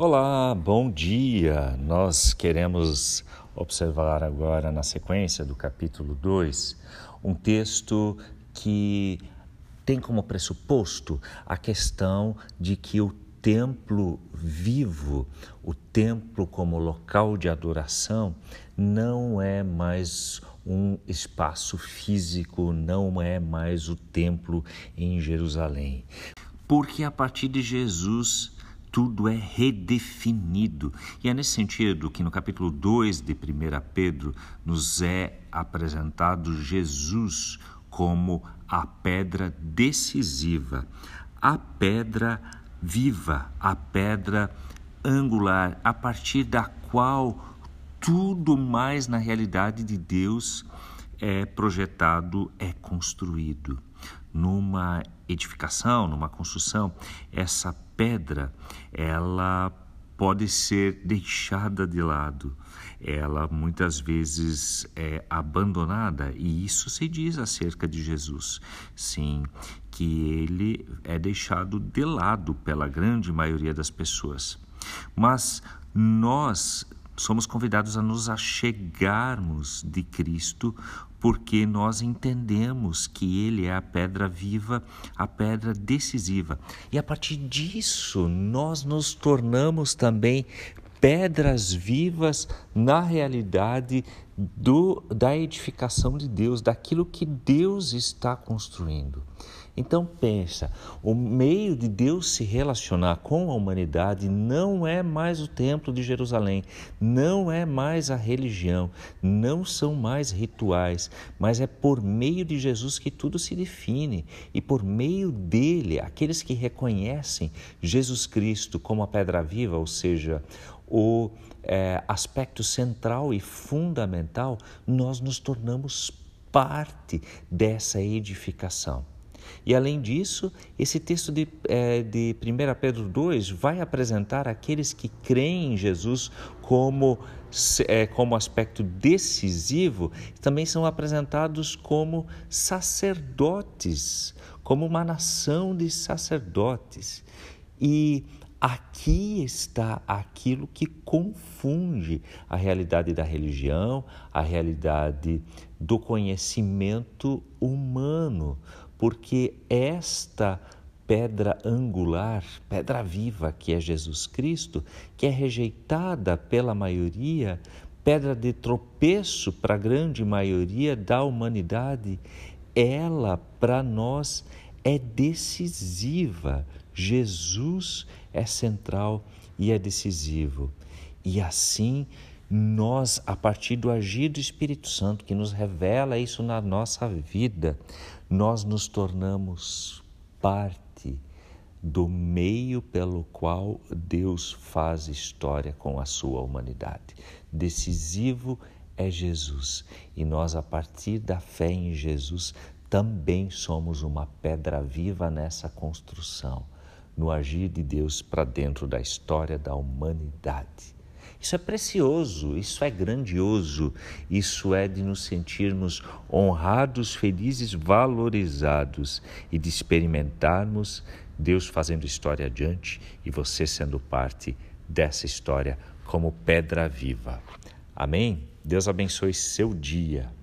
Olá, bom dia! Nós queremos observar agora, na sequência do capítulo 2, um texto que tem como pressuposto a questão de que o templo vivo, o templo como local de adoração, não é mais um espaço físico, não é mais o templo em Jerusalém. Porque a partir de Jesus tudo é redefinido. E é nesse sentido que no capítulo 2 de 1 Pedro nos é apresentado Jesus como a pedra decisiva, a pedra viva, a pedra angular, a partir da qual tudo mais na realidade de Deus é projetado, é construído. Numa edificação, numa construção, essa pedra, ela pode ser deixada de lado, ela muitas vezes é abandonada, e isso se diz acerca de Jesus. Sim, que ele é deixado de lado pela grande maioria das pessoas. Mas nós somos convidados a nos achegarmos de Cristo, porque nós entendemos que Ele é a pedra viva, a pedra decisiva. E a partir disso, nós nos tornamos também pedras vivas na realidade do, da edificação de Deus, daquilo que Deus está construindo. Então pensa, o meio de Deus se relacionar com a humanidade não é mais o templo de Jerusalém, não é mais a religião, não são mais rituais, mas é por meio de Jesus que tudo se define e por meio dele, aqueles que reconhecem Jesus Cristo como a pedra viva, ou seja, o é, aspecto central e fundamental, nós nos tornamos parte dessa edificação. E além disso, esse texto de, é, de 1 Pedro 2 vai apresentar aqueles que creem em Jesus como, é, como aspecto decisivo, também são apresentados como sacerdotes, como uma nação de sacerdotes. E Aqui está aquilo que confunde a realidade da religião, a realidade do conhecimento humano, porque esta pedra angular, pedra viva que é Jesus Cristo, que é rejeitada pela maioria, pedra de tropeço para a grande maioria da humanidade, ela para nós é decisiva. Jesus é central e é decisivo. E assim, nós, a partir do agir do Espírito Santo, que nos revela isso na nossa vida, nós nos tornamos parte do meio pelo qual Deus faz história com a sua humanidade. Decisivo é Jesus e nós, a partir da fé em Jesus, também somos uma pedra viva nessa construção, no agir de Deus para dentro da história da humanidade. Isso é precioso, isso é grandioso, isso é de nos sentirmos honrados, felizes, valorizados e de experimentarmos Deus fazendo história adiante e você sendo parte dessa história como pedra viva. Amém? Deus abençoe seu dia.